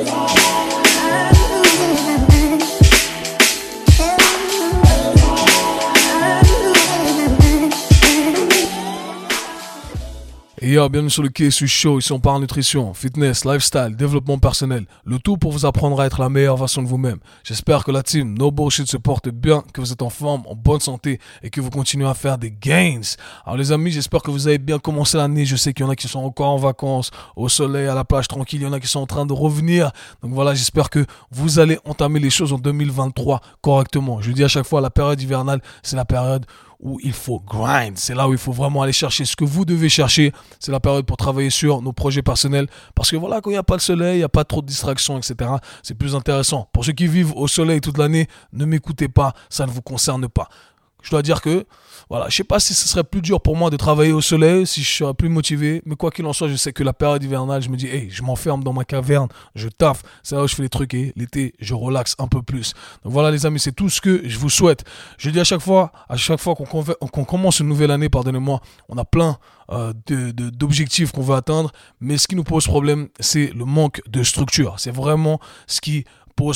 Et yo, bienvenue sur le KSU Show, ici on parle nutrition, fitness, lifestyle, développement personnel. Le tout pour vous apprendre à être la meilleure version de vous-même. J'espère que la team No Bullshit se porte bien, que vous êtes en forme, en bonne santé et que vous continuez à faire des gains. Alors les amis, j'espère que vous avez bien commencé l'année. Je sais qu'il y en a qui sont encore en vacances, au soleil, à la plage, tranquille. Il y en a qui sont en train de revenir. Donc voilà, j'espère que vous allez entamer les choses en 2023 correctement. Je dis à chaque fois, la période hivernale, c'est la période il faut grind. C'est là où il faut vraiment aller chercher ce que vous devez chercher. C'est la période pour travailler sur nos projets personnels. Parce que voilà, quand il n'y a pas le soleil, il n'y a pas trop de distractions, etc., c'est plus intéressant. Pour ceux qui vivent au soleil toute l'année, ne m'écoutez pas, ça ne vous concerne pas. Je dois dire que voilà, je sais pas si ce serait plus dur pour moi de travailler au soleil, si je serais plus motivé, mais quoi qu'il en soit, je sais que la période hivernale, je me dis, hey, je m'enferme dans ma caverne, je taffe, c'est là où je fais les trucs et l'été, je relaxe un peu plus. Donc voilà, les amis, c'est tout ce que je vous souhaite. Je dis à chaque fois, à chaque fois qu'on commence une nouvelle année, pardonnez-moi, on a plein euh, d'objectifs qu'on veut atteindre, mais ce qui nous pose problème, c'est le manque de structure. C'est vraiment ce qui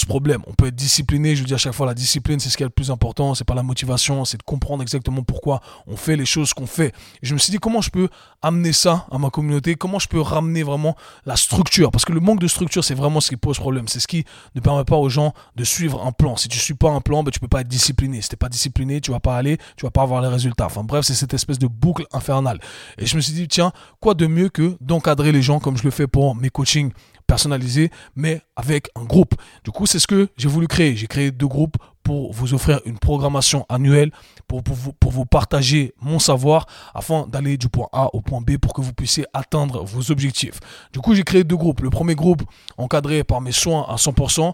problème. On peut être discipliné, je dis à chaque fois, la discipline, c'est ce qui est le plus important, c'est pas la motivation, c'est de comprendre exactement pourquoi on fait les choses qu'on fait. Je me suis dit, comment je peux amener ça à ma communauté, comment je peux ramener vraiment la structure, parce que le manque de structure, c'est vraiment ce qui pose problème, c'est ce qui ne permet pas aux gens de suivre un plan. Si tu suis pas un plan, ben, tu peux pas être discipliné. Si t'es pas discipliné, tu vas pas aller, tu vas pas avoir les résultats. Enfin bref, c'est cette espèce de boucle infernale. Et je me suis dit, tiens, quoi de mieux que d'encadrer les gens comme je le fais pour mes coachings personnalisé, mais avec un groupe. Du coup, c'est ce que j'ai voulu créer. J'ai créé deux groupes pour vous offrir une programmation annuelle, pour, vous, pour vous partager mon savoir, afin d'aller du point A au point B pour que vous puissiez atteindre vos objectifs. Du coup, j'ai créé deux groupes. Le premier groupe, encadré par mes soins à 100%,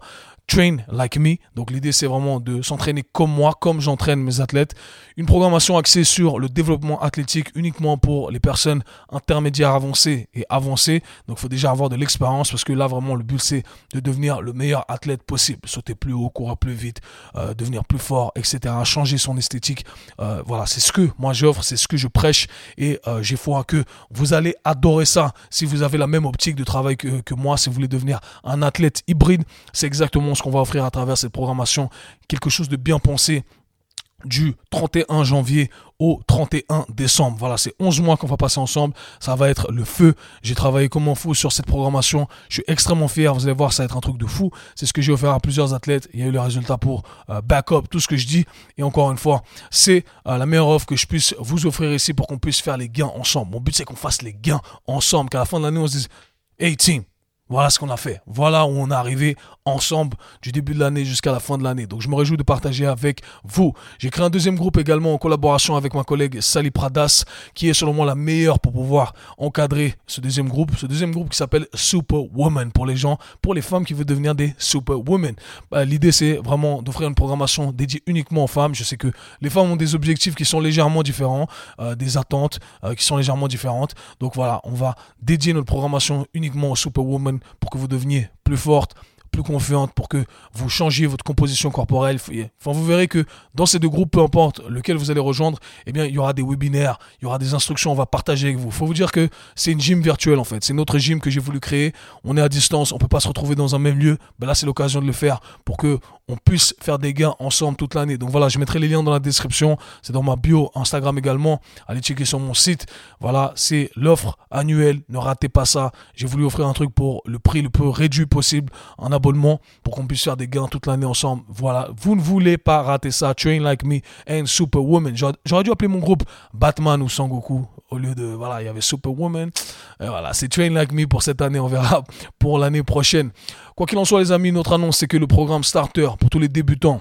Train Like Me. Donc l'idée c'est vraiment de s'entraîner comme moi, comme j'entraîne mes athlètes. Une programmation axée sur le développement athlétique uniquement pour les personnes intermédiaires avancées et avancées. Donc il faut déjà avoir de l'expérience parce que là vraiment le but c'est de devenir le meilleur athlète possible. Sauter plus haut, courir plus vite, euh, devenir plus fort, etc. Changer son esthétique. Euh, voilà, c'est ce que moi j'offre, c'est ce que je prêche et euh, j'ai foi que vous allez adorer ça si vous avez la même optique de travail que, que moi, si vous voulez devenir un athlète hybride. C'est exactement qu'on va offrir à travers cette programmation, quelque chose de bien pensé du 31 janvier au 31 décembre. Voilà, c'est 11 mois qu'on va passer ensemble. Ça va être le feu. J'ai travaillé comme un fou sur cette programmation. Je suis extrêmement fier. Vous allez voir, ça va être un truc de fou. C'est ce que j'ai offert à plusieurs athlètes. Il y a eu le résultat pour euh, backup, tout ce que je dis. Et encore une fois, c'est euh, la meilleure offre que je puisse vous offrir ici pour qu'on puisse faire les gains ensemble. Mon but, c'est qu'on fasse les gains ensemble. Qu'à la fin de l'année, on se dise, hey team, voilà ce qu'on a fait. Voilà où on est arrivé ensemble du début de l'année jusqu'à la fin de l'année. Donc je me réjouis de partager avec vous. J'ai créé un deuxième groupe également en collaboration avec ma collègue Sally Pradas, qui est selon moi la meilleure pour pouvoir encadrer ce deuxième groupe. Ce deuxième groupe qui s'appelle Superwoman pour les gens, pour les femmes qui veulent devenir des Superwomen. Bah, l'idée c'est vraiment d'offrir une programmation dédiée uniquement aux femmes. Je sais que les femmes ont des objectifs qui sont légèrement différents, euh, des attentes euh, qui sont légèrement différentes. Donc voilà, on va dédier notre programmation uniquement aux Pour que vous deveniez plus forte, plus confiante, pour que vous changiez votre composition corporelle. Vous verrez que dans ces deux groupes, peu importe lequel vous allez rejoindre, eh bien, il y aura des webinaires, il y aura des instructions, on va partager avec vous. Il faut vous dire que c'est une gym virtuelle, en fait. C'est notre gym que j'ai voulu créer. On est à distance, on peut pas se retrouver dans un même lieu. Ben là, c'est l'occasion de le faire pour que on puisse faire des gains ensemble toute l'année. Donc voilà, je mettrai les liens dans la description. C'est dans ma bio Instagram également. Allez checker sur mon site. Voilà, c'est l'offre annuelle. Ne ratez pas ça. J'ai voulu offrir un truc pour le prix le plus réduit possible, un abonnement pour qu'on puisse faire des gains toute l'année ensemble. Voilà, vous ne voulez pas rater ça. Train like me and Superwoman. J'aurais dû appeler mon groupe Batman ou Sangoku au lieu de voilà, il y avait Superwoman. Et voilà, c'est Train like me pour cette année. On verra pour l'année prochaine. Quoi qu'il en soit, les amis, notre annonce, c'est que le programme Starter pour tous les débutants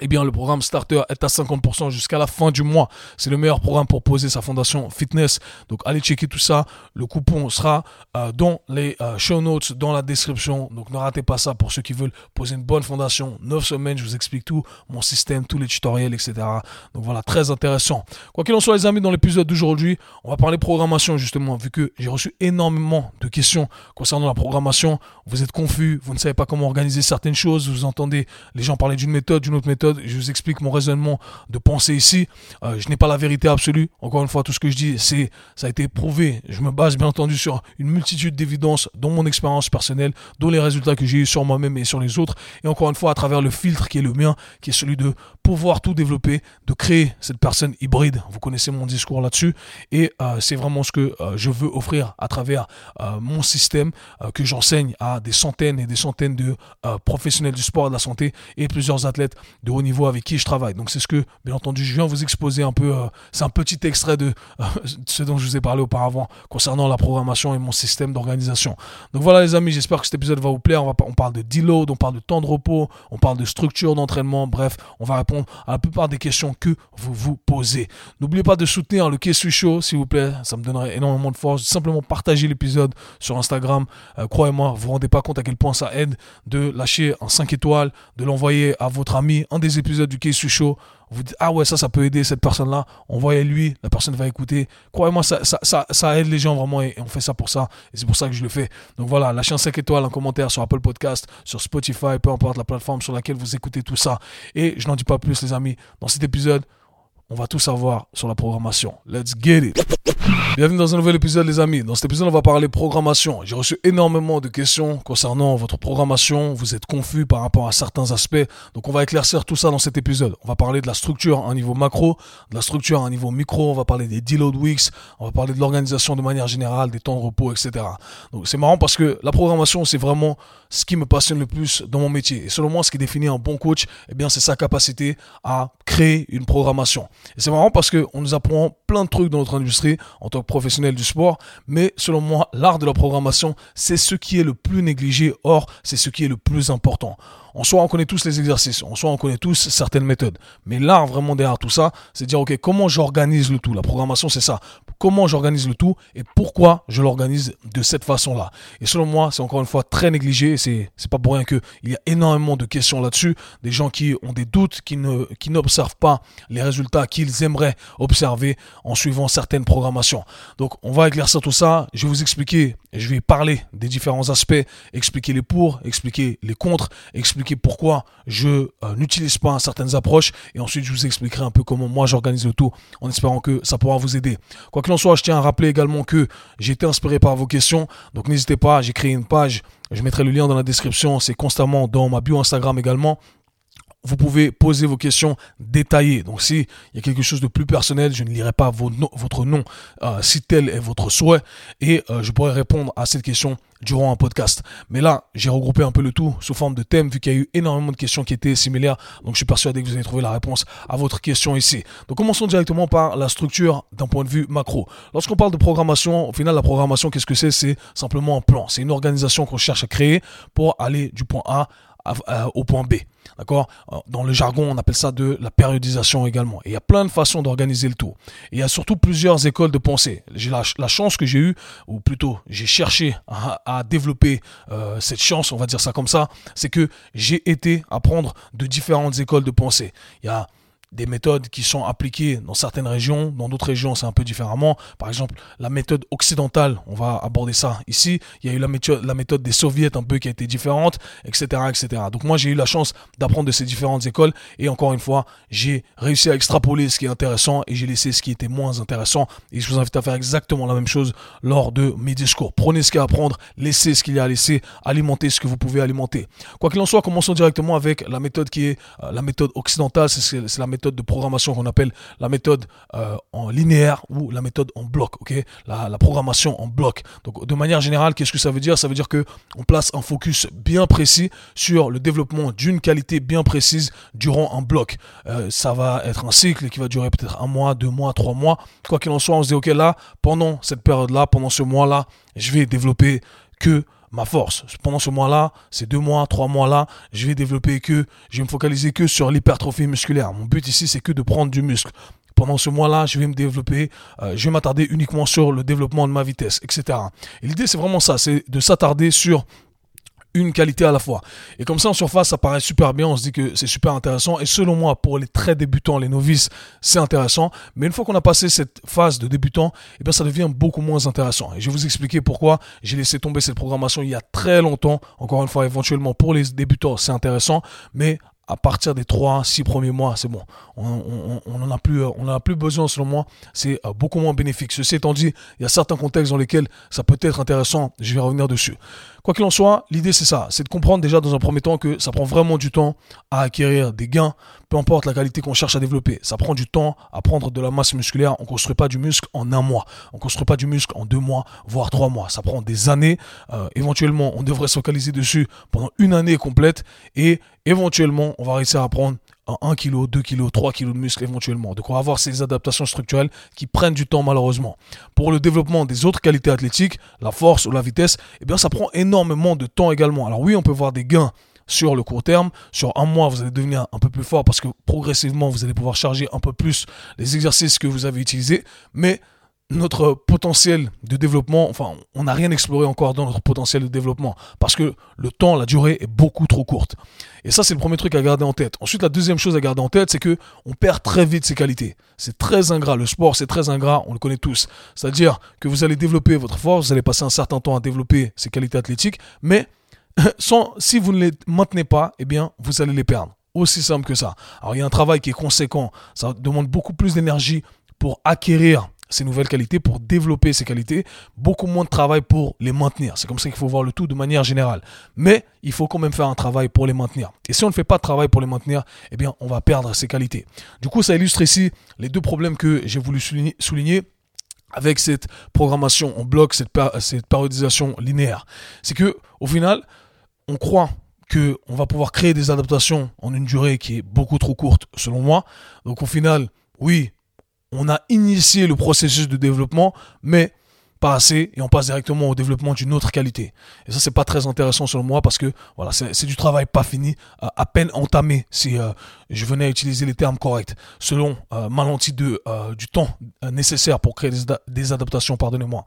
eh bien, le programme Starter est à 50% jusqu'à la fin du mois. C'est le meilleur programme pour poser sa fondation fitness. Donc, allez checker tout ça. Le coupon sera euh, dans les euh, show notes, dans la description. Donc, ne ratez pas ça pour ceux qui veulent poser une bonne fondation. 9 semaines, je vous explique tout, mon système, tous les tutoriels, etc. Donc, voilà, très intéressant. Quoi qu'il en soit, les amis, dans l'épisode d'aujourd'hui, on va parler programmation, justement, vu que j'ai reçu énormément de questions concernant la programmation. Vous êtes confus, vous ne savez pas comment organiser certaines choses, vous entendez les gens parler d'une méthode, d'une autre méthode je vous explique mon raisonnement de pensée ici. Euh, je n'ai pas la vérité absolue. Encore une fois, tout ce que je dis, c'est ça a été prouvé. Je me base bien entendu sur une multitude d'évidences, dont mon expérience personnelle, dont les résultats que j'ai eu sur moi-même et sur les autres. Et encore une fois, à travers le filtre qui est le mien, qui est celui de pouvoir tout développer, de créer cette personne hybride. Vous connaissez mon discours là-dessus. Et euh, c'est vraiment ce que euh, je veux offrir à travers euh, mon système que j'enseigne à des centaines et des centaines de professionnels du sport et de la santé et plusieurs athlètes de haut niveau avec qui je travaille. Donc c'est ce que, bien entendu, je viens vous exposer un peu. c'est un petit extrait de ce dont je vous ai parlé auparavant concernant la programmation et mon système d'organisation. Donc voilà les amis, j'espère que cet épisode va vous plaire. On, va, on parle de deload, on parle de temps de repos, on parle de structure d'entraînement. Bref, on va répondre à la plupart des questions que vous vous posez. N'oubliez pas de soutenir le Kessu Show, s'il vous plaît. Ça me donnerait énormément de force. Simplement partager l'épisode sur Instagram. Euh, croyez-moi, vous vous rendez pas compte à quel point ça aide de lâcher un 5 étoiles, de l'envoyer à votre ami, un des épisodes du Kessu Show vous dites ah ouais ça ça peut aider cette personne là envoyez lui la personne va écouter. Croyez-moi ça, ça, ça, aide les gens vraiment et, on fait ça pour ça. Et c'est pour ça que je le fais. Donc voilà lâchez un 5 étoiles un commentaire sur Apple Podcast sur Spotify peu importe la plateforme sur laquelle vous écoutez tout ça. Et je n'en dis pas plus les amis. Dans cet épisode on va tout savoir sur la programmation. Let's get it. Bienvenue dans un nouvel épisode les amis. Dans cet épisode on va parler programmation. J'ai reçu énormément de questions concernant votre programmation. Vous êtes confus par rapport à certains aspects. Donc on va éclaircir tout ça dans cet épisode. On va parler de la structure à un niveau macro, de la structure à un niveau micro. On va parler des deload weeks. On va parler de l'organisation de manière générale, des temps de repos, etc. Donc c'est marrant parce que la programmation c'est vraiment ce qui me passionne le plus dans mon métier. Et selon moi ce qui définit un bon coach, eh bien c'est sa capacité à créer une programmation. Et c'est marrant parce qu'on nous apprend plein de trucs dans notre industrie en tant que professionnel du sport, mais selon moi, l'art de la programmation, c'est ce qui est le plus négligé, or c'est ce qui est le plus important. En soi, on connaît tous les exercices, en soi, on connaît tous certaines méthodes. Mais l'art vraiment derrière tout ça, c'est dire, OK, comment j'organise le tout? La programmation, c'est ça. Comment j'organise le tout et pourquoi je l'organise de cette façon-là? Et selon moi, c'est encore une fois très négligé. C'est, c'est pas pour rien qu'il y a énormément de questions là-dessus. Des gens qui ont des doutes, qui ne, qui n'observent pas les résultats qu'ils aimeraient observer en suivant certaines programmations. Donc, on va éclaircir tout ça. Je vais vous expliquer, je vais parler des différents aspects, expliquer les pour, expliquer les contre, expliquer pourquoi je euh, n'utilise pas certaines approches et ensuite je vous expliquerai un peu comment moi j'organise le tout en espérant que ça pourra vous aider. Quoi qu'il en soit, je tiens à rappeler également que j'ai été inspiré par vos questions, donc n'hésitez pas, j'ai créé une page, je mettrai le lien dans la description, c'est constamment dans ma bio Instagram également vous pouvez poser vos questions détaillées. Donc si il y a quelque chose de plus personnel, je ne lirai pas votre nom euh, si tel est votre souhait et euh, je pourrai répondre à cette question durant un podcast. Mais là, j'ai regroupé un peu le tout sous forme de thème vu qu'il y a eu énormément de questions qui étaient similaires. Donc je suis persuadé que vous allez trouver la réponse à votre question ici. Donc commençons directement par la structure d'un point de vue macro. Lorsqu'on parle de programmation, au final la programmation qu'est-ce que c'est? C'est simplement un plan. C'est une organisation qu'on cherche à créer pour aller du point A au point B. D'accord? Euh, Dans le jargon, on appelle ça de la périodisation également. Et il y a plein de façons d'organiser le tout. Et il y a surtout plusieurs écoles de pensée. J'ai la, chance que j'ai eue, ou plutôt j'ai cherché à, développer euh, cette chance, on va dire ça comme ça, c'est que j'ai été apprendre de différentes écoles de pensée. Il y a des méthodes qui sont appliquées dans certaines régions, dans d'autres régions c'est un peu différemment. Par exemple, la méthode occidentale, on va aborder ça ici. Il y a eu la méthode, la méthode des soviets un peu qui a été différente, etc., etc. Donc moi j'ai eu la chance d'apprendre de ces différentes écoles et encore une fois j'ai réussi à extrapoler ce qui est intéressant et j'ai laissé ce qui était moins intéressant. Et je vous invite à faire exactement la même chose lors de mes discours. Prenez ce qu'il y a à apprendre, laissez ce qu'il y a à laisser, alimentez ce que vous pouvez alimenter. Quoi qu'il en soit, commençons directement avec la méthode qui est euh, la méthode occidentale, c'est la méthode de programmation qu'on appelle la méthode euh, en linéaire ou la méthode en bloc, ok? La, programmation en bloc. Donc de manière générale, qu'est-ce que ça veut dire? Ça veut dire que on place un focus bien précis sur le développement d'une qualité bien précise durant un bloc. Euh, ça va être un cycle qui va durer peut-être un mois, deux mois, trois mois. Quoi qu'il en soit, on se dit ok là, pendant cette période-là, pendant ce mois-là, je vais développer que ma force. Pendant ce mois-là, ces deux mois, trois mois-là, je vais développer que, je vais me focaliser que sur l'hypertrophie musculaire. Mon but ici, c'est que de prendre du muscle. Pendant ce mois-là, je vais me développer, euh, je vais m'attarder uniquement sur le développement de ma vitesse, etc. Et l'idée, c'est vraiment ça, c'est de s'attarder sur une qualité à la fois. Et comme ça, en surface, ça paraît super bien, on se dit que c'est super intéressant. Et selon moi, pour les très débutants, les novices, c'est intéressant. Mais une fois qu'on a passé cette phase de débutant, eh bien, ça devient beaucoup moins intéressant. Et je vais vous expliquer pourquoi j'ai laissé tomber cette programmation il y a très longtemps. Encore une fois, éventuellement, pour les débutants, c'est intéressant. Mais à partir des 3, 6 premiers mois, c'est bon. On n'en a, plus, on a plus besoin, selon moi. C'est euh, beaucoup moins bénéfique. Ceci étant dit, il y a certains contextes dans lesquels ça peut être intéressant. Je vais revenir dessus. Quoi qu'il en soit, l'idée c'est ça. C'est de comprendre déjà dans un premier temps que ça prend vraiment du temps à acquérir des gains, peu importe la qualité qu'on cherche à développer. Ça prend du temps à prendre de la masse musculaire. On construit pas du muscle en un mois. On construit pas du muscle en deux mois, voire trois mois. Ça prend des années. Euh, éventuellement, on devrait se focaliser dessus pendant une année complète et éventuellement, on va réussir à prendre 1 kg, 2 kg, 3 kg de muscle éventuellement. Donc on va avoir ces adaptations structurelles qui prennent du temps malheureusement. Pour le développement des autres qualités athlétiques, la force ou la vitesse, eh bien ça prend énormément de temps également. Alors oui, on peut voir des gains sur le court terme. Sur un mois, vous allez devenir un peu plus fort parce que progressivement, vous allez pouvoir charger un peu plus les exercices que vous avez utilisés. Mais notre potentiel de développement, enfin, on n'a rien exploré encore dans notre potentiel de développement parce que le temps, la durée est beaucoup trop courte. Et ça, c'est le premier truc à garder en tête. Ensuite, la deuxième chose à garder en tête, c'est que on perd très vite ses qualités. C'est très ingrat. Le sport, c'est très ingrat. On le connaît tous. C'est-à-dire que vous allez développer votre force, vous allez passer un certain temps à développer ses qualités athlétiques, mais sans, si vous ne les maintenez pas, eh bien, vous allez les perdre. Aussi simple que ça. Alors, il y a un travail qui est conséquent. Ça demande beaucoup plus d'énergie pour acquérir ces nouvelles qualités, pour développer ces qualités, beaucoup moins de travail pour les maintenir. C'est comme ça qu'il faut voir le tout de manière générale. Mais il faut quand même faire un travail pour les maintenir. Et si on ne fait pas de travail pour les maintenir, eh bien, on va perdre ces qualités. Du coup, ça illustre ici les deux problèmes que j'ai voulu souligner, avec cette programmation en bloc, cette, cette périodisation linéaire. C'est que, au final, on croit que on va pouvoir créer des adaptations en une durée qui est beaucoup trop courte, selon moi. Donc, au final, oui, on a initié le processus de développement, mais assez et on passe directement au développement d'une autre qualité. Et ça, c'est pas très intéressant selon moi parce que voilà, c'est du travail pas fini, euh, à peine entamé si euh, je venais à utiliser les termes corrects, selon euh, ma lentille de, du temps nécessaire pour créer des, adaptations, pardonnez-moi.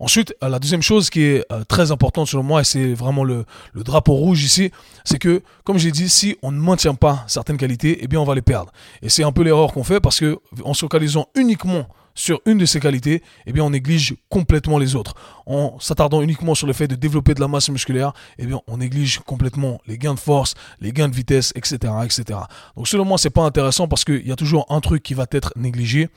Ensuite, la deuxième chose qui est très importante selon moi, et c'est vraiment le, le, drapeau rouge ici, c'est que, comme j'ai dit, si on ne maintient pas certaines qualités, eh bien on va les perdre. Et c'est un peu l'erreur qu'on fait parce que en se focalisant uniquement sur une de ces qualités, eh bien on néglige complètement les autres. En s'attardant uniquement sur le fait de développer de la masse musculaire, eh bien on néglige complètement les gains de force, les gains de vitesse, etc., etc. Donc selon moi, c'est pas intéressant parce qu'il y a toujours un truc qui va être négligé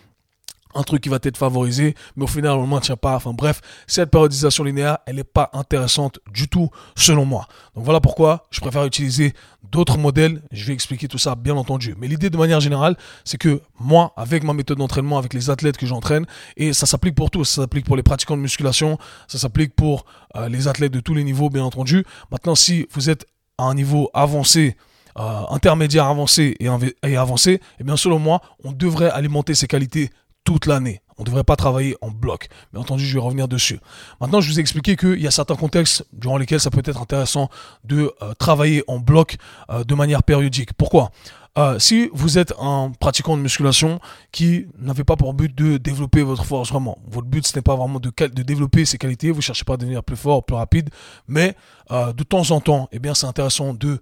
un truc qui va être favorisé, mais au final, on ne maintient pas. Enfin bref, cette périodisation linéaire, elle n'est pas intéressante du tout, selon moi. Donc voilà pourquoi je préfère utiliser d'autres modèles. Je vais expliquer tout ça, bien entendu. Mais l'idée, de manière générale, c'est que moi, avec ma méthode d'entraînement, avec les athlètes que j'entraîne, et ça s'applique pour tous, ça s'applique pour les pratiquants de musculation, ça s'applique pour euh, les athlètes de tous les niveaux, bien entendu. Maintenant, si vous êtes à un niveau avancé, euh, intermédiaire avancé et, et avancé, eh bien selon moi, on devrait alimenter ces qualités toute l'année. On ne devrait pas travailler en bloc. Mais entendu, je vais revenir dessus. Maintenant, je vous ai expliqué qu'il y a certains contextes durant lesquels ça peut être intéressant de euh, travailler en bloc euh, de manière périodique. Pourquoi? Euh, si vous êtes un pratiquant de musculation qui n'avait pas pour but de développer votre force vraiment, votre but ce n'est pas vraiment de, de développer ses qualités, vous cherchez pas à devenir plus fort, plus rapide, mais de temps en temps, eh bien c'est intéressant de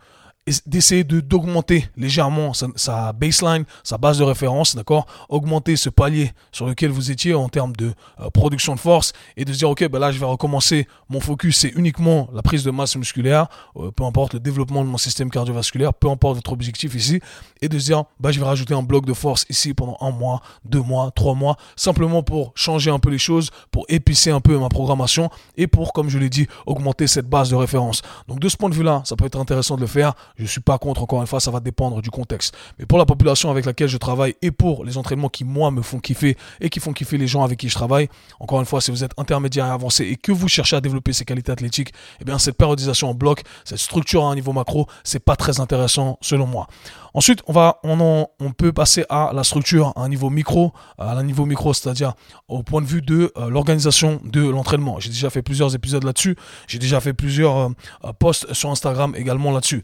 d'essayer de d'augmenter légèrement sa, baseline, sa base de référence, d'accord, augmenter ce palier sur lequel vous étiez en termes de euh, production de force et de se dire ok ben là je vais recommencer mon focus c'est uniquement la prise de masse musculaire, euh, peu importe le développement de mon système cardiovasculaire, peu importe votre objectif ici et de se dire bah je vais rajouter un bloc de force ici pendant un mois, deux mois, trois mois, simplement pour changer un peu les choses, pour épicer un peu ma programmation et pour comme je l'ai dit augmenter cette base de référence. Donc de ce point de vue là, ça peut être intéressant de le faire je suis pas contre, encore une fois, ça va dépendre du contexte. Mais pour la population avec laquelle je travaille et pour les entraînements qui, moi, me font kiffer et qui font kiffer les gens avec qui je travaille, encore une fois, si vous êtes intermédiaire et avancé et que vous cherchez à développer ces qualités athlétiques, eh bien, cette périodisation en bloc, cette structure à un niveau macro, c'est pas très intéressant selon moi. Ensuite, on va, on, on peut passer à la structure à un niveau micro, à un niveau micro, c'est-à-dire au point de vue de euh, l'organisation de l'entraînement. J'ai déjà fait plusieurs épisodes là-dessus. J'ai déjà fait plusieurs euh, posts sur Instagram également là-dessus.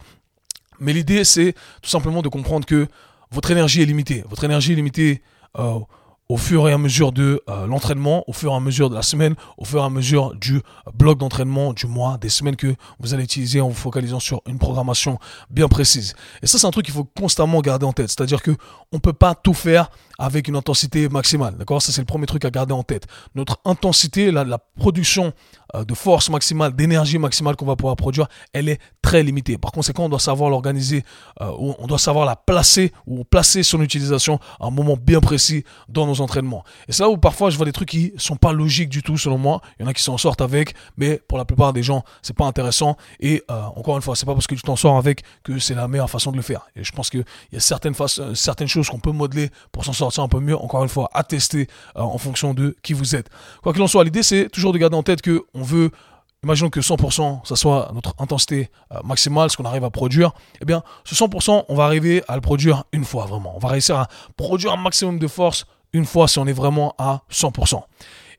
Mais l'idée, c'est tout simplement de comprendre que votre énergie est limitée. Votre énergie est limitée euh, au fur et à mesure de euh, l'entraînement, au fur et à mesure de la semaine, au fur et à mesure du bloc d'entraînement, du mois, des semaines que vous allez utiliser en vous focalisant sur une programmation bien précise. Et ça, c'est un truc qu'il faut constamment garder en tête. C'est-à-dire que on peut pas tout faire avec une intensité maximale. D'accord? Ça, c'est le premier truc à garder en tête. Notre intensité, la, production euh, de force maximale, d'énergie maximale qu'on va pouvoir produire, elle est très limitée. Par conséquent, on doit savoir l'organiser, euh, on doit savoir la placer ou placer son utilisation à un moment bien précis dans nos entraînements. Et c'est là où parfois je vois des trucs qui sont pas logiques du tout selon moi. Il y en a qui s'en sortent avec, mais pour la plupart des gens, c'est pas intéressant. Et euh, encore une fois, c'est pas parce que tu t'en sors avec que c'est la meilleure façon de le faire. Et je pense qu'il y a certaines, certaines choses qu'on peut modeler pour s'en sortir un peu mieux. Encore une fois, à tester en fonction de qui vous êtes. Quoi qu'il en soit, l'idée c'est toujours de garder en tête que veut, imaginons que 100%, ça soit notre intensité euh, maximale, ce qu'on arrive à produire, eh bien, ce 100%, on va arriver à le produire une fois vraiment. On va réussir à produire un maximum de force une fois si on est vraiment à 100%.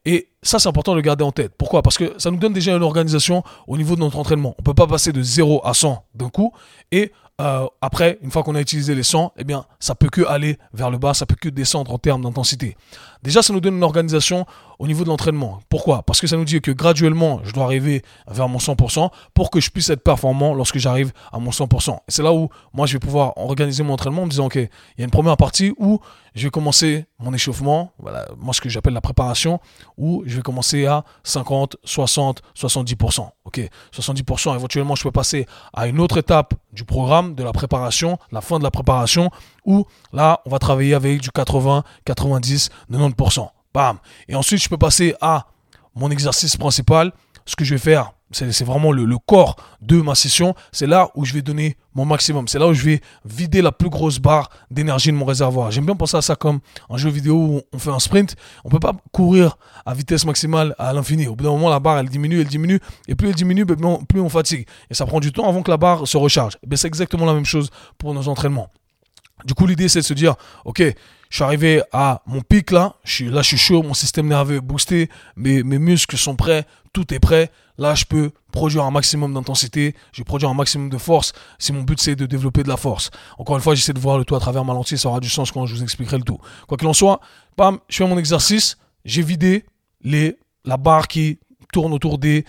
Et ça, c'est important de le garder en tête. Pourquoi? Parce que ça nous donne déjà une organisation au niveau de notre entraînement. On ne peut pas passer de 0 à 100 d'un coup. Et euh, après, une fois qu'on a utilisé les 100, eh bien, ça peut que aller vers le bas, ça peut que descendre en termes d'intensité. Déjà, ça nous donne une organisation au niveau de l'entraînement. Pourquoi? Parce que ça nous dit que graduellement, je dois arriver vers mon 100% pour que je puisse être performant lorsque j'arrive à mon 100%. Et c'est là où moi, je vais pouvoir organiser mon entraînement en me disant, OK, il y a une première partie où je vais commencer mon échauffement, voilà, moi ce que j'appelle la préparation, où je vais commencer à 50, 60, 70%. OK, 70%, éventuellement, je peux passer à une autre étape du programme, de la préparation, la fin de la préparation, où là, on va travailler avec du 80, 90, 90%. Bam. Et ensuite, je peux passer à mon exercice principal. Ce que je vais faire, c'est vraiment le, corps de ma session. C'est là où je vais donner mon maximum. C'est là où je vais vider la plus grosse barre d'énergie de mon réservoir. J'aime bien penser à ça comme un jeu vidéo où on fait un sprint. On peut pas courir à vitesse maximale à l'infini. Au bout d'un moment, la barre, elle diminue, elle diminue. Et plus elle diminue, ben, plus on fatigue. Et ça prend du temps avant que la barre se recharge. Ben, c'est exactement la même chose pour nos entraînements. Du coup, l'idée, c'est de se dire, OK, je suis arrivé à mon pic là, là je suis chaud, mon système nerveux est boosté, mes, muscles sont prêts, tout est prêt. Là, je peux produire un maximum d'intensité, je vais produire un maximum de force. Si mon but c'est de développer de la force. Encore une fois, j'essaie de voir le tout à travers ma lentille, ça aura du sens quand je vous expliquerai le tout. Quoi qu'il en soit, bam, je fais mon exercice, j'ai vidé la barre qui tourne autour des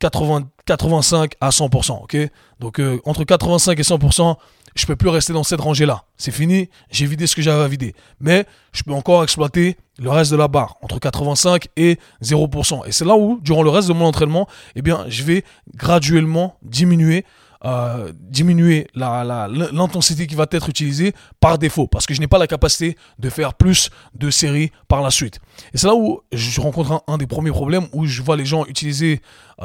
80, 85 à 100%, ok? Donc euh, entre 85 et 100%, je peux plus rester dans cette rangée-là. C'est fini, j'ai vidé ce que j'avais à vider. Mais je peux encore exploiter le reste de la barre, entre 85 et 0%. Et c'est là où, durant le reste de mon entraînement, eh bien, je vais graduellement diminuer euh, diminuer l'intensité la, qui va être utilisée par défaut, parce que je n'ai pas la capacité de faire plus de séries par la suite. Et c'est là où je rencontre un, des premiers problèmes, où je vois les gens utiliser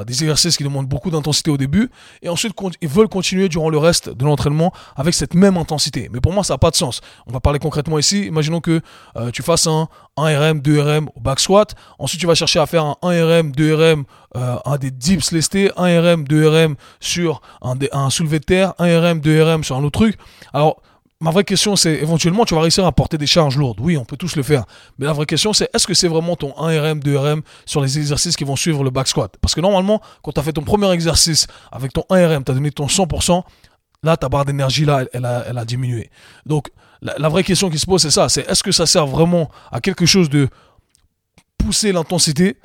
des exercices qui demandent beaucoup d'intensité au début, et ensuite ils veulent continuer durant le reste de l'entraînement avec cette même intensité. Mais pour moi, ça n'a pas de sens. On va parler concrètement ici. Imaginons que euh, tu fasses un 1RM, 2RM au back squat, ensuite tu vas chercher à faire un 1RM, 2RM euh, un des dips lestés, 1 RM, 2 RM sur un, un soulevé de terre, 1 RM, 2 RM sur un autre truc. Alors, ma vraie question, c'est éventuellement, tu vas réussir à porter des charges lourdes. Oui, on peut tous le faire. Mais la vraie question, c'est est-ce que c'est vraiment ton 1 RM, 2 RM sur les exercices qui vont suivre le back squat? Parce que normalement, quand tu as fait ton premier exercice avec ton 1 RM, tu as donné ton 100%, là, ta barre d'énergie, là, elle, a, elle a diminué. Donc, la, la vraie question qui se pose, c'est ça c'est est-ce que ça sert vraiment à quelque chose de pousser l'intensité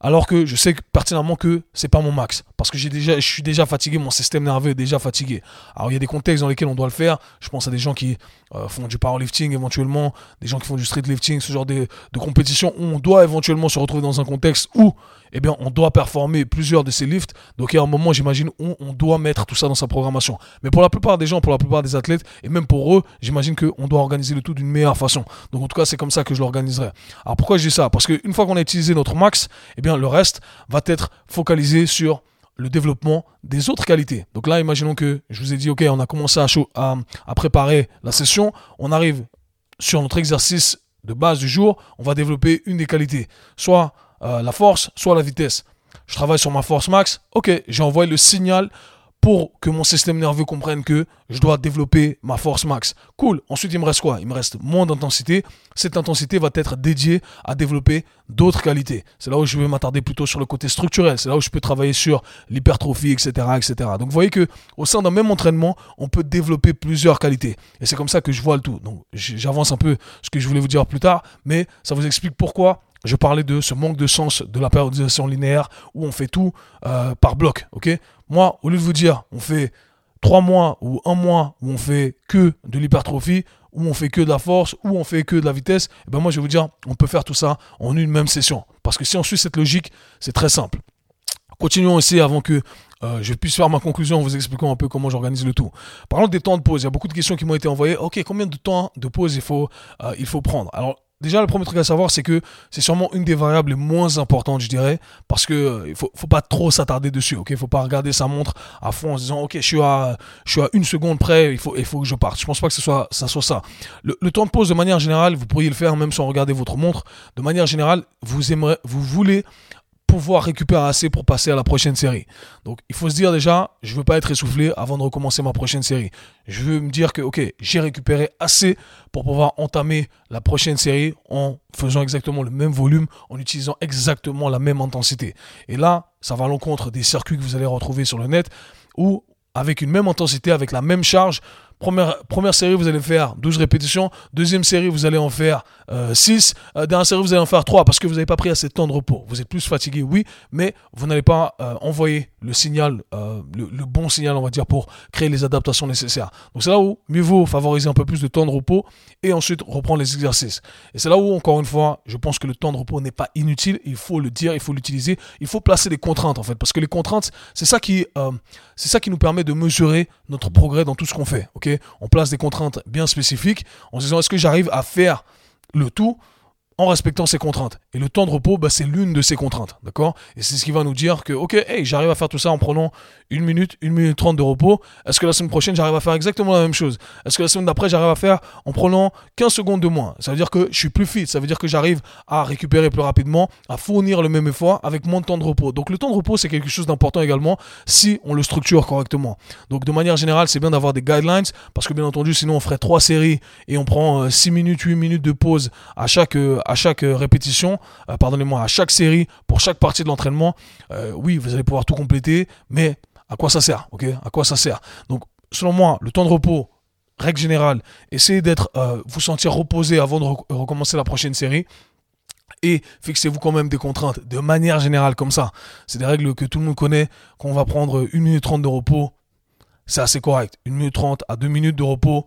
alors que je sais pertinemment que c'est pas mon max. Parce que je suis déjà fatigué mon système nerveux est déjà fatigué. Alors il y a des contextes dans lesquels on doit le faire. Je pense à des gens qui euh, font du powerlifting éventuellement des gens qui font du streetlifting ce genre de, de compétition où on doit éventuellement se retrouver dans un contexte où eh bien on doit performer plusieurs de ces lifts. Donc il y a un moment j'imagine où on doit mettre tout ça dans sa programmation. Mais pour la plupart des gens pour la plupart des athlètes et même pour eux j'imagine qu'on doit organiser le tout d'une meilleure façon. Donc en tout cas c'est comme ça que je l'organiserai. Alors pourquoi je dis ça? Parce qu'une fois qu'on a utilisé notre max eh bien le reste va être focalisé sur le développement des autres qualités. Donc là, imaginons que je vous ai dit, OK, on a commencé à, à, préparer la session, on arrive sur notre exercice de base du jour, on va développer une des qualités, soit euh, la force, soit la vitesse. Je travaille sur ma force max, ok, j'ai envoyé le signal pour que mon système nerveux comprenne que je dois développer ma force max. Cool. Ensuite, il me reste quoi? Il me reste moins d'intensité. Cette intensité va être dédiée à développer d'autres qualités. C'est là où je vais m'attarder plutôt sur le côté structurel. C'est là où je peux travailler sur l'hypertrophie, etc., etc. Donc, vous voyez que au sein d'un même entraînement, on peut développer plusieurs qualités. Et c'est comme ça que je vois le tout. Donc, j'avance un peu ce que je voulais vous dire plus tard, mais ça vous explique pourquoi je parlais de ce manque de sens de la périodisation linéaire où on fait tout euh, par bloc. ok? Moi, au lieu de vous dire on fait trois mois ou un mois où on fait que de l'hypertrophie, où on fait que de la force, où on fait que de la vitesse, et eh ben moi je vais vous dire, on peut faire tout ça en une même session. Parce que si on suit cette logique, c'est très simple. Continuons aussi avant que euh, je puisse faire ma conclusion en vous expliquant un peu comment j'organise le tout. Parlons des temps de pause. Il y a beaucoup de questions qui m'ont été envoyées. Ok, combien de temps de pause il faut, euh, il faut prendre? Alors, déjà, le premier truc à savoir, c'est que c'est sûrement une des variables les moins importantes, je dirais, parce que euh, faut, faut pas trop s'attarder dessus. Ok, faut pas regarder sa montre à fond en se disant, ok, je suis à, je suis à une seconde près, il faut, il faut que je parte. Je pense pas que ce soit, ça soit ça. Le, le temps de pause, de manière générale, vous pourriez le faire même sans regarder votre montre. De manière générale, vous aimerez, vous voulez pouvoir récupérer assez pour passer à la prochaine série. Donc il faut se dire déjà, je veux pas être essoufflé avant de recommencer ma prochaine série. Je veux me dire que ok, j'ai récupéré assez pour pouvoir entamer la prochaine série en faisant exactement le même volume, en utilisant exactement la même intensité. Et là, ça va à l'encontre des circuits que vous allez retrouver sur le net où avec une même intensité, avec la même charge, Première, série, vous allez faire 12 répétitions. Deuxième série, vous allez en faire 6. Euh, euh, dernière série, vous allez en faire 3 parce que vous n'avez pas pris assez de temps de repos. Vous êtes plus fatigué, oui, mais vous n'allez pas euh, envoyer le signal, le, bon signal, on va dire, pour créer les adaptations nécessaires. Donc c'est là où mieux vaut favoriser un peu plus de temps de repos et ensuite reprendre les exercices. Et c'est là où, encore une fois, je pense que le temps de repos n'est pas inutile. Il faut le dire, il faut l'utiliser. Il faut placer des contraintes, en fait, parce que les contraintes, c'est ça qui, c'est ça qui nous permet de mesurer notre progrès dans tout ce qu'on fait. ok? On place des contraintes bien spécifiques en se disant est-ce que j'arrive à faire le tout en respectant ces contraintes. Et le temps de repos, bah, c'est l'une de ces contraintes, d'accord? Et c'est ce qui va nous dire que, ok, hey, j'arrive à faire tout ça en prenant une minute, une minute trente de repos. Est-ce que la semaine prochaine, j'arrive à faire exactement la même chose? Est-ce que la semaine d'après, j'arrive à faire en prenant 15 secondes de moins? Ça veut dire que je suis plus fit, ça veut dire que j'arrive à récupérer plus rapidement, à fournir le même effort avec moins de temps de repos. Donc le temps de repos, c'est quelque chose d'important également si on le structure correctement. Donc de manière générale, c'est bien d'avoir des guidelines parce que bien entendu, sinon on ferait trois séries et on prend 6 euh, minutes, 8 minutes de pause à chaque euh, à chaque euh, répétition, euh, pardonnez-moi, à chaque série, pour chaque partie de l'entraînement, euh, oui, vous allez pouvoir tout compléter, mais à quoi ça sert, ok? À quoi ça sert? Donc, selon moi, le temps de repos, règle générale, essayez d'être, vous sentir reposé avant de recommencer la prochaine série et fixez-vous quand même des contraintes de manière générale comme ça. C'est des règles que tout le monde connaît. Quand on va prendre 1 minute 30 de repos, c'est assez correct. 1 minute 30 à 2 minutes de repos,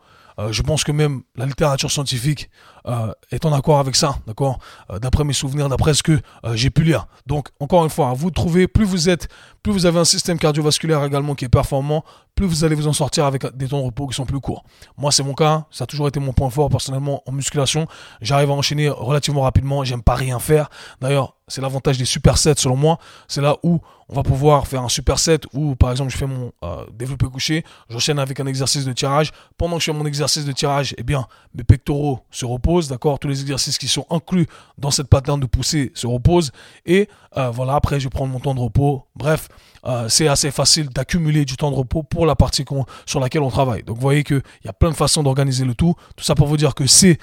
je pense que même la littérature scientifique euh, est en accord avec ça, d'accord? Euh, D'après mes souvenirs, d'après ce que j'ai pu lire. Donc, encore une fois, à vous de trouver, plus vous êtes, plus vous avez un système cardiovasculaire également qui est performant, plus vous allez vous en sortir avec des temps de repos qui sont plus courts. Moi, c'est mon cas, ça a toujours été mon point fort personnellement en musculation. J'arrive à enchaîner relativement rapidement, j'aime pas rien faire. D'ailleurs, c'est l'avantage des supersets selon moi. C'est là où on va pouvoir faire un superset où, par exemple, je fais mon euh, développé couché, j'enchaîne avec un exercice de tirage. Pendant que je fais mon exercice de tirage, eh bien, mes pectoraux se reposent, d'accord Tous les exercices qui sont inclus dans cette pattern de poussée se reposent. Et euh, voilà, après, je prends mon temps de repos. Bref, euh, c'est assez facile d'accumuler du temps de repos pour la partie sur laquelle on travaille. Donc, vous voyez qu'il y a plein de façons d'organiser le tout. Tout ça pour vous dire que c'est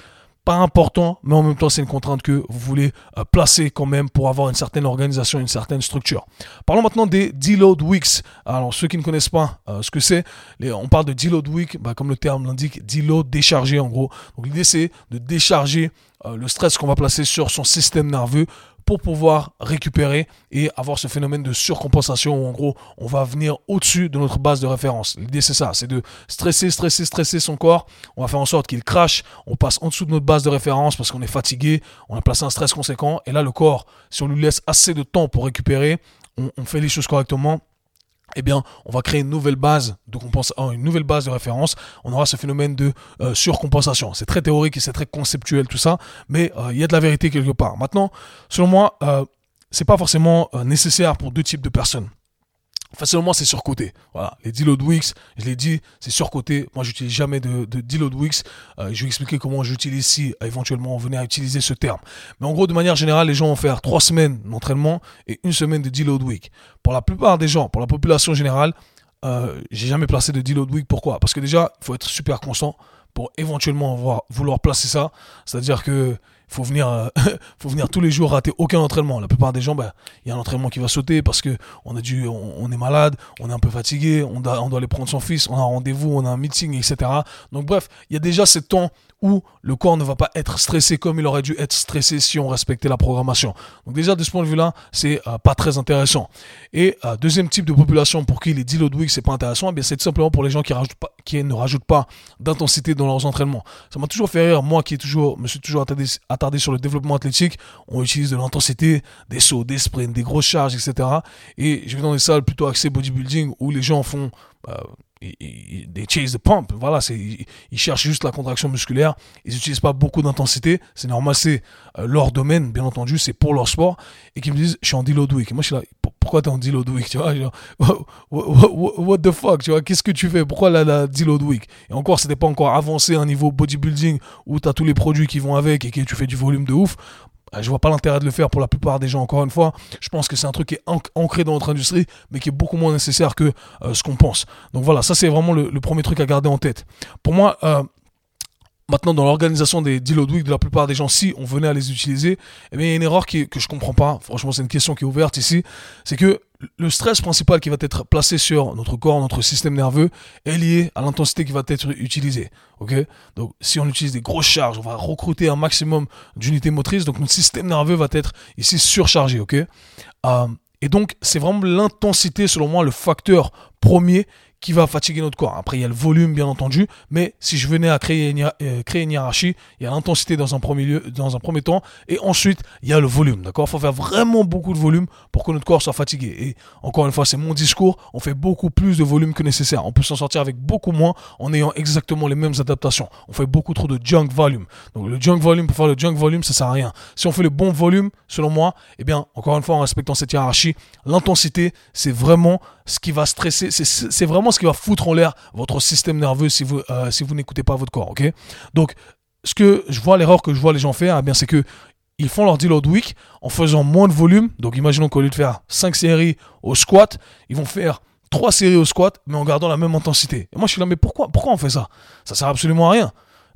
important, mais en même temps, c'est une contrainte que vous voulez euh, placer quand même pour avoir une certaine organisation, une certaine structure. Parlons maintenant des deload weeks. Alors, ceux qui ne connaissent pas euh, ce que c'est, on parle de deload week, bah, comme le terme l'indique, deload, décharger en gros. Donc, l'idée, c'est de décharger euh, le stress qu'on va placer sur son système nerveux pour pouvoir récupérer et avoir ce phénomène de surcompensation où en gros on va venir au-dessus de notre base de référence. L'idée c'est ça, c'est de stresser, stresser, stresser son corps. On va faire en sorte qu'il crache, on passe en dessous de notre base de référence parce qu'on est fatigué, on a placé un stress conséquent et là le corps, si on lui laisse assez de temps pour récupérer, on fait les choses correctement, eh bien, on va créer une nouvelle base de compensation, une nouvelle base de référence. On aura ce phénomène de euh, surcompensation. C'est très théorique et c'est très conceptuel tout ça, mais euh, il y a de la vérité quelque part. Maintenant, selon moi, euh, c'est pas forcément euh, nécessaire pour deux types de personnes. Facilement, c'est surcoté. Voilà, les deload weeks, je l'ai dit, c'est surcoté. Moi, j'utilise jamais de, de weeks. Euh, je vais expliquer comment j'utilise si éventuellement on venait à utiliser ce terme. Mais en gros, de manière générale, les gens vont faire trois semaines d'entraînement et une semaine de deload week. Pour la plupart des gens, pour la population générale, euh, j'ai jamais placé de deload week. Pourquoi? Parce que déjà, il faut être super constant pour éventuellement vouloir placer ça. C'est-à-dire que faut venir, euh, faut venir tous les jours rater aucun entraînement. La plupart des gens, bah, il y a un entraînement qui va sauter parce que on a dû, on, est malade, on est un peu fatigué, on doit, on doit aller prendre son fils, on a un rendez-vous, on a un meeting, etc. Donc bref, il y a déjà ce temps où le corps ne va pas être stressé comme il aurait dû être stressé si on respectait la programmation. Donc déjà de ce point de vue-là, c'est euh, pas très intéressant. Et euh, deuxième type de population pour qui les deload week c'est pas intéressant, eh bien c'est tout simplement pour les gens qui rajoutent pas, qui ne rajoutent pas d'intensité dans leurs entraînements. Ça m'a toujours fait rire, moi qui toujours, me suis toujours attardé, attardé sur le développement athlétique, on utilise de l'intensité, des sauts, des sprints, des grosses charges, etc. Et je vais dans des salles plutôt axées bodybuilding où les gens font euh, des chase de pump. Voilà, c'est, ils, cherchent juste la contraction musculaire. Ils n'utilisent pas beaucoup d'intensité. C'est normal, c'est euh, leur domaine, bien entendu, c'est pour leur sport. Et qui me disent, je suis en deload week. Moi, je suis là, pourquoi t'es en deload week, tu vois what, the fuck, tu vois Qu'est-ce que tu fais? Pourquoi la, la deload week Et encore, c'était pas encore avancé à un niveau bodybuilding où tu as tous les produits qui vont avec et que tu fais du volume de ouf. Euh, je vois pas l'intérêt de le faire pour la plupart des gens, encore une fois. Je pense que c'est un truc qui est ancré dans notre industrie, mais qui est beaucoup moins nécessaire que euh, ce qu'on pense. Donc voilà, ça c'est vraiment le, premier truc à garder en tête. Pour moi, euh, Maintenant, dans l'organisation des deal week de la plupart des gens, si on venait à les utiliser, eh bien, il y a une erreur qui, que je comprends pas. Franchement, c'est une question qui est ouverte ici. C'est que le stress principal qui va être placé sur notre corps, notre système nerveux, est lié à l'intensité qui va être utilisée. Ok? Donc, si on utilise des grosses charges, on va recruter un maximum d'unités motrices. Donc, notre système nerveux va être ici surchargé. Ok? Euh, Et donc, c'est vraiment l'intensité, selon moi, le facteur premier qui va fatiguer notre corps. Après, il y a le volume, bien entendu, mais si je venais à créer une, euh, hiérarchie, il y a l'intensité dans un premier dans un premier temps, et ensuite il y a le volume. D'accord? Il faut faire vraiment beaucoup de volume pour que notre corps soit fatigué. Et encore une fois, c'est mon discours. On fait beaucoup plus de volume que nécessaire. On peut s'en sortir avec beaucoup moins en ayant exactement les mêmes adaptations. On fait beaucoup trop de junk volume. Donc le junk volume pour faire le junk volume, ça sert à rien. Si on fait le bon volume, selon moi, eh bien, encore une fois, en respectant cette hiérarchie, l'intensité, c'est vraiment ce qui va stresser. C'est vraiment ce qui va foutre en l'air votre système nerveux si vous, euh, si vous n'écoutez pas votre corps, ok? Donc, ce que je vois, l'erreur que je vois les gens faire, eh bien, c'est que ils font leur deload week en faisant moins de volume. Donc, imaginons qu'au lieu de faire 5 séries au squat, ils vont faire 3 séries au squat, mais en gardant la même intensité. Et moi, je suis là, mais pourquoi, pourquoi on fait ça? Ça sert absolument à rien.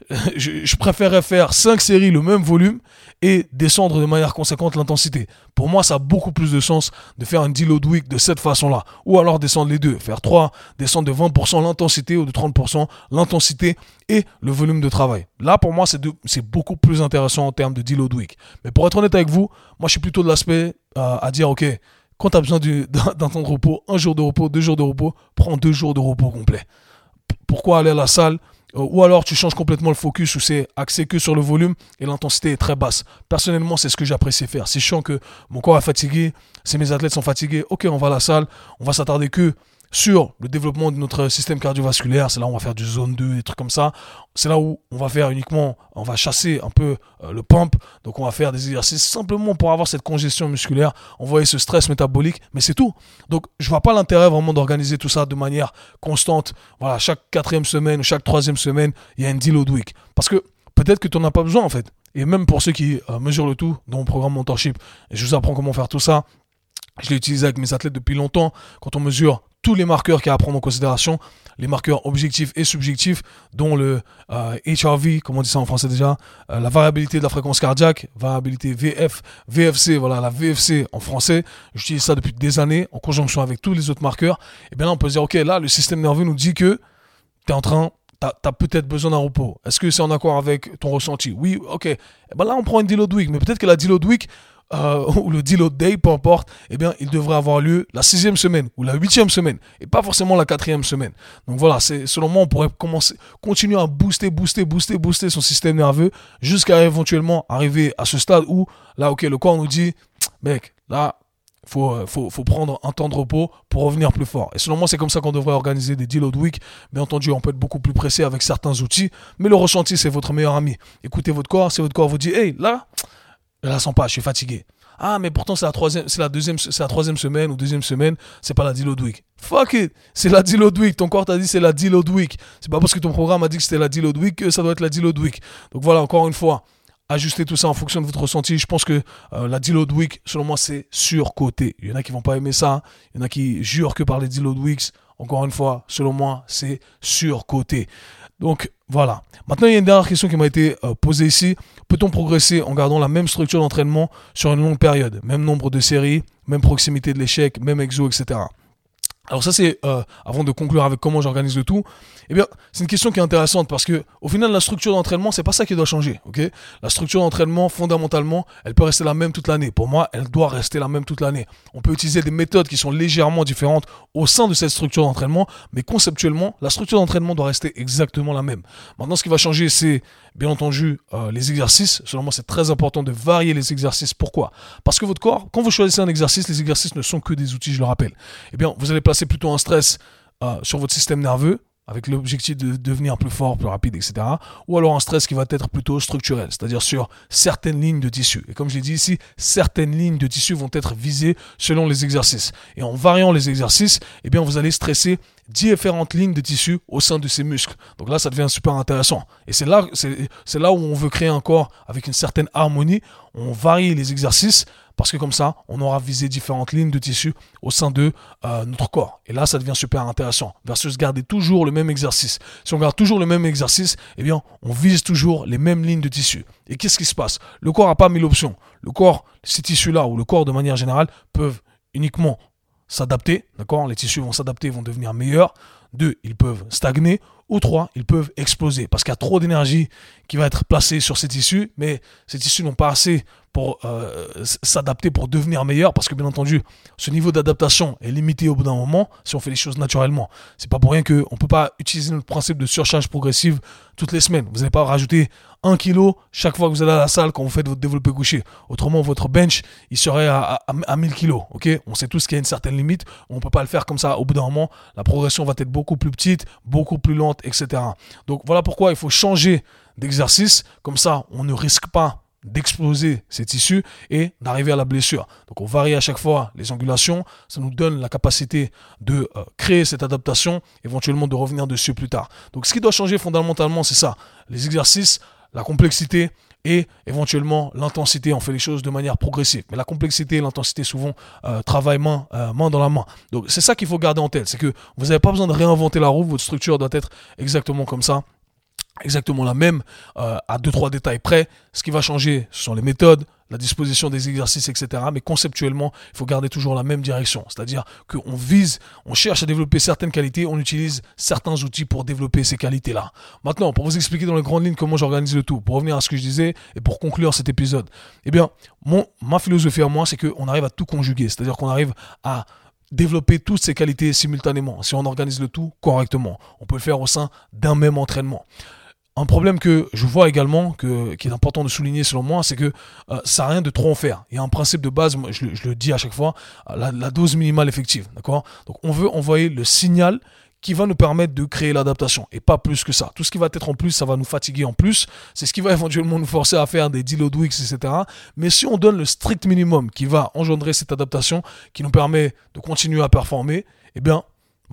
je, préférerais faire 5 séries le même volume et descendre de manière conséquente l'intensité. Pour moi, ça a beaucoup plus de sens de faire un deload week de cette façon-là. Ou alors descendre les deux. Faire 3, descendre de 20% l'intensité ou de 30% l'intensité et le volume de travail. Là, pour moi, c'est beaucoup plus intéressant en termes de deload week. Mais pour être honnête avec vous, moi, je suis plutôt de l'aspect euh, à dire, OK, quand tu as besoin d'un temps de repos, un jour de repos, deux jours de repos, prends deux jours de repos complet. Pourquoi aller à la salle ou alors tu changes complètement le focus où c'est axé que sur le volume et l'intensité est très basse. Personnellement, c'est ce que j'apprécie faire. Je sens que mon corps est fatigué, si mes athlètes sont fatigués, ok, on va à la salle, on va s'attarder que sur le développement de notre système cardiovasculaire. C'est là où on va faire du zone 2, des trucs comme ça. C'est là où on va faire uniquement, on va chasser un peu euh, le pump. Donc on va faire des exercices simplement pour avoir cette congestion musculaire, envoyer ce stress métabolique, mais c'est tout. Donc je vois pas l'intérêt vraiment d'organiser tout ça de manière constante. Voilà, chaque quatrième semaine ou chaque troisième semaine, il y a une deload week. Parce que peut-être que tu n'en as pas besoin en fait. Et même pour ceux qui euh, mesurent le tout dans mon programme Mentorship, je vous apprends comment faire tout ça. Je l'ai utilisé avec mes athlètes depuis longtemps. Quand on mesure tous les marqueurs qu'il y a à prendre en considération, les marqueurs objectifs et subjectifs, dont le HRV, euh, comme on dit ça en français déjà, euh, la variabilité de la fréquence cardiaque, variabilité VF, VFC, voilà, la VFC en français. J'utilise ça depuis des années en conjonction avec tous les autres marqueurs. Et bien là, on peut se dire, ok, là, le système nerveux nous dit que tu es en train tu as, peut-être besoin d'un repos. Est-ce que c'est en accord avec ton ressenti? Oui, ok. Et ben là, on prend une deload week. Mais peut-être que la deload week, euh, ou le deload day, peu importe, eh bien, il devrait avoir lieu la sixième semaine ou la huitième semaine et pas forcément la quatrième semaine. Donc voilà, c'est selon moi, on pourrait commencer, continuer à booster, booster, booster, booster son système nerveux jusqu'à éventuellement arriver à ce stade où là, ok, le corps nous dit, mec, là, faut, euh, faut, prendre un temps de repos pour revenir plus fort. Et selon moi, c'est comme ça qu'on devrait organiser des deload week. Bien entendu, on peut être beaucoup plus pressé avec certains outils, mais le ressenti, c'est votre meilleur ami. Écoutez votre corps, si votre corps vous dit, hey, là, je la sens pas, je suis fatigué. Ah, mais pourtant, c'est la troisième, c'est la deuxième, c'est la troisième semaine ou deuxième semaine, c'est pas la deload week. Fuck it! C'est la deload week. Ton corps t'a dit c'est la deload week. C'est pas parce que ton programme a dit que c'était la deload week que ça doit être la deload week. Donc voilà, encore une fois, ajustez tout ça en fonction de votre ressenti. Je pense que euh, la deload week, selon moi, c'est surcoté. Il y en a qui vont pas aimer ça. Il y en a qui jurent que par les deload weeks. Encore une fois, selon moi, c'est surcoté. Donc voilà. Maintenant, il y a une dernière question qui m'a été euh, posée ici. Peut-on progresser en gardant la même structure d'entraînement sur une longue période? Même nombre de séries, même proximité de l'échec, même exo, etc. Alors ça c'est euh, avant de conclure avec comment j'organise le tout. Eh bien, c'est une question qui est intéressante parce que au final la structure d'entraînement, c'est pas ça qui doit changer, OK? La structure d'entraînement fondamentalement, elle peut rester la même toute l'année. Pour moi, elle doit rester la même toute l'année. On peut utiliser des méthodes qui sont légèrement différentes au sein de cette structure d'entraînement, mais conceptuellement, la structure d'entraînement doit rester exactement la même. Maintenant, ce qui va changer, c'est bien entendu euh, les exercices. Selon moi, c'est très important de varier les exercices. Pourquoi? Parce que votre corps, quand vous choisissez un exercice, les exercices ne sont que des outils, je le rappelle. Eh bien, vous allez c'est plutôt un stress euh, sur votre système nerveux, avec l'objectif de devenir plus fort, plus rapide, etc. Ou alors un stress qui va être plutôt structurel, c'est-à-dire sur certaines lignes de tissu. Et comme je l'ai dit ici, certaines lignes de tissu vont être visées selon les exercices. Et en variant les exercices, eh bien, vous allez stresser différentes lignes de tissu au sein de ces muscles. Donc là, ça devient super intéressant. Et c'est là, c'est là où on veut créer un corps avec une certaine harmonie. On varie les exercices parce que comme ça, on aura visé différentes lignes de tissu au sein de euh, notre corps. Et là, ça devient super intéressant. Versus garder toujours le même exercice. Si on garde toujours le même exercice, eh bien, on vise toujours les mêmes lignes de tissu. Et qu'est-ce qui se passe? Le corps n'a pas mille options. Le corps, ces tissus-là, ou le corps de manière générale, peuvent uniquement s'adapter. D'accord? Les tissus vont s'adapter, vont devenir meilleurs. Deux, ils peuvent stagner. Ou trois, ils peuvent exploser. Parce qu'il y a trop d'énergie qui va être placée sur ces tissus, mais ces tissus n'ont pas assez pour euh, s'adapter, pour devenir meilleur, parce que bien entendu, ce niveau d'adaptation est limité au bout d'un moment si on fait les choses naturellement. C'est pas pour rien qu'on ne peut pas utiliser notre principe de surcharge progressive toutes les semaines. Vous n'allez pas rajouter un kilo chaque fois que vous allez à la salle quand vous faites votre développé couché. Autrement, votre bench, il serait à, à, 1000 kilos. on sait tous qu'il y a une certaine limite. On ne peut pas le faire comme ça. Au bout d'un moment, la progression va être beaucoup plus petite, beaucoup plus lente, etc. Donc voilà pourquoi il faut changer d'exercice. Comme ça, on ne risque pas d'exploser ces tissus et d'arriver à la blessure. Donc on varie à chaque fois les angulations, ça nous donne la capacité de euh, créer cette adaptation, éventuellement de revenir dessus plus tard. Donc ce qui doit changer fondamentalement, c'est ça, les exercices, la complexité et éventuellement l'intensité. On fait les choses de manière progressive. Mais la complexité et l'intensité souvent euh, travaillent main, euh, main dans la main. Donc c'est ça qu'il faut garder en tête, c'est que vous n'avez pas besoin de réinventer la roue, votre structure doit être exactement comme ça exactement la même euh, à deux trois détails près. Ce qui va changer, ce sont les méthodes, la disposition des exercices, etc. Mais conceptuellement, il faut garder toujours la même direction. C'est-à-dire qu'on vise, on cherche à développer certaines qualités, on utilise certains outils pour développer ces qualités-là. Maintenant, pour vous expliquer dans les grandes lignes comment j'organise le tout, pour revenir à ce que je disais et pour conclure cet épisode, eh bien, mon, ma philosophie à moi, c'est qu'on arrive à tout conjuguer. C'est-à-dire qu'on arrive à développer toutes ces qualités simultanément si on organise le tout correctement. On peut le faire au sein d'un même entraînement. Un problème que je vois également, que, qui est important de souligner selon moi, c'est que euh, ça n'a rien de trop en faire. Il y a un principe de base, je, le dis à chaque fois, euh, la, dose minimale effective. D'accord? Donc on veut envoyer le signal qui va nous permettre de créer l'adaptation et pas plus que ça. Tout ce qui va être en plus, ça va nous fatiguer en plus. C'est ce qui va éventuellement nous forcer à faire des deal Wix, etc. Mais si on donne le strict minimum qui va engendrer cette adaptation, qui nous permet de continuer à performer, eh bien,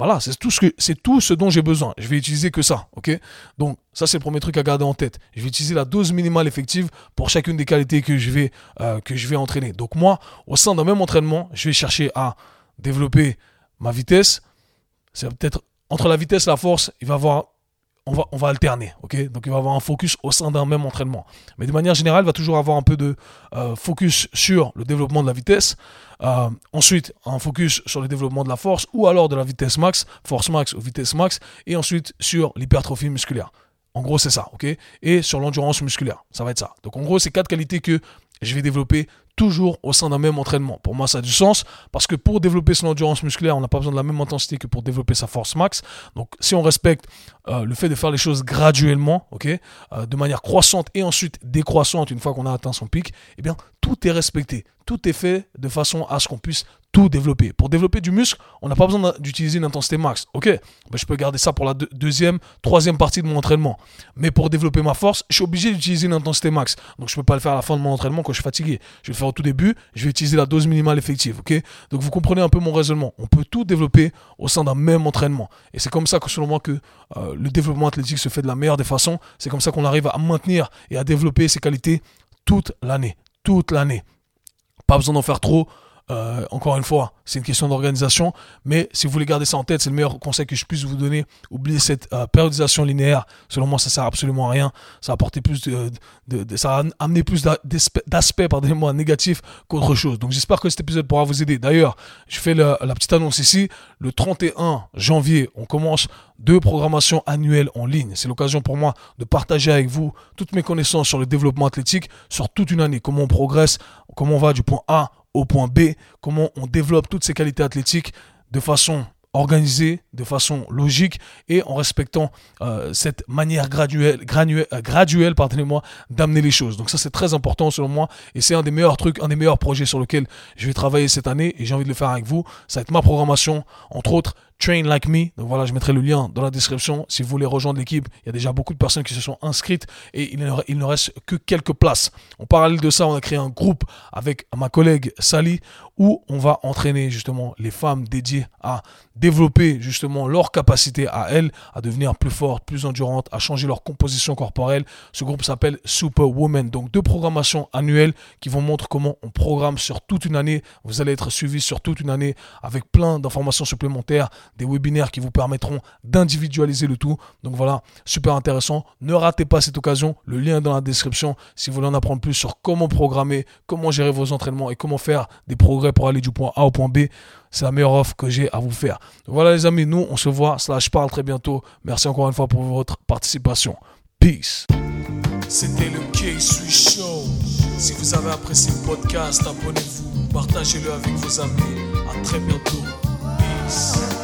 voilà, c'est tout ce que c'est tout ce dont j'ai besoin. Je vais utiliser que ça, ok? Donc ça c'est le premier truc à garder en tête. Je vais utiliser la dose minimale effective pour chacune des qualités que je vais euh, que je vais entraîner. Donc moi, au sein d'un même entraînement, je vais chercher à développer ma vitesse. C'est peut-être entre la vitesse et la force, il va avoir on va, alterner, ok? Donc il va avoir un focus au sein d'un même entraînement. Mais de manière générale, il va toujours avoir un peu de euh, focus sur le développement de la vitesse, euh, ensuite un focus sur le développement de la force, ou alors de la vitesse max, force max ou vitesse max, et ensuite sur l'hypertrophie musculaire. En gros, c'est ça, ok? Et sur l'endurance musculaire, ça va être ça. Donc en gros, c'est quatre qualités que je vais développer toujours au sein d'un même entraînement. Pour moi, ça a du sens parce que pour développer son endurance musculaire, on n'a pas besoin de la même intensité que pour développer sa force max. Donc, si on respecte euh, le fait de faire les choses graduellement, ok, euh, de manière croissante et ensuite décroissante une fois qu'on a atteint son pic, eh bien, tout est respecté. Tout est fait de façon à ce qu'on puisse tout développer. Pour développer du muscle, on n'a pas besoin d'utiliser une intensité max. Ok, ben, je peux garder ça pour la deuxième, troisième partie de mon entraînement. Mais pour développer ma force, je suis obligé d'utiliser une intensité max. Donc je ne peux pas le faire à la fin de mon entraînement quand je suis fatigué. Je vais au tout début, je vais utiliser la dose minimale effective. Donc vous comprenez un peu mon raisonnement. On peut tout développer au sein d'un même entraînement. Et c'est comme ça que selon moi que euh, le développement athlétique se fait de la meilleure des façons. C'est comme ça qu'on arrive à maintenir et à développer ses qualités toute l'année. Toute l'année. Pas besoin d'en faire trop Euh, encore une fois, c'est une question d'organisation, mais si vous voulez garder ça en tête, c'est le meilleur conseil que je puisse vous donner. Oubliez cette euh, périodisation linéaire. Selon moi, ça sert absolument à rien. Ça a apporté plus de, ça a amené plus d'aspects, pardonnez-moi, négatifs qu'autre chose. Donc j'espère que cet épisode pourra vous aider. D'ailleurs, je fais la, la petite annonce ici. Le 31 janvier, on commence deux programmations annuelles en ligne. C'est l'occasion pour moi de partager avec vous toutes mes connaissances sur le développement athlétique sur toute une année, comment on progresse, comment on va du point A au point B, comment on développe toutes ces qualités athlétiques de façon organisée, de façon logique et en respectant euh, cette manière euh, graduelle pardonnez-moi, d'amener les choses. Donc ça c'est très important selon moi et c'est un des meilleurs trucs, un des meilleurs projets sur lequel je vais travailler cette année et j'ai envie de le faire avec vous. Ça va être ma programmation, entre autres Train Like Me. Donc voilà, je mettrai le lien dans la description. Si vous voulez rejoindre l'équipe, il y a déjà beaucoup de personnes qui se sont inscrites et il ne, reste que quelques places. En parallèle de ça, on a créé un groupe avec ma collègue Sally où on va entraîner justement les femmes dédiées à développer justement leur capacité à elles à devenir plus fortes, plus endurantes, à changer leur composition corporelle. Ce groupe s'appelle Superwoman. Donc deux programmations annuelles qui vont montrer comment on programme sur toute une année. Vous allez être suivi sur toute une année avec plein d'informations supplémentaires, des webinaires qui vous permettront d'individualiser le tout. Donc voilà, super intéressant. Ne ratez pas cette occasion. Le lien est dans la description si vous voulez en apprendre plus sur comment programmer, comment gérer vos entraînements et comment faire des progrès pour aller du point A au point B. C'est la meilleure offre que j'ai à vous faire. voilà les amis, nous on se voit, slash parle très bientôt. Merci encore une fois pour votre participation. Peace. C'était le K-Sui Show. Si vous avez apprécié le podcast, abonnez-vous, partagez-le avec vos amis. Très bientôt. Peace.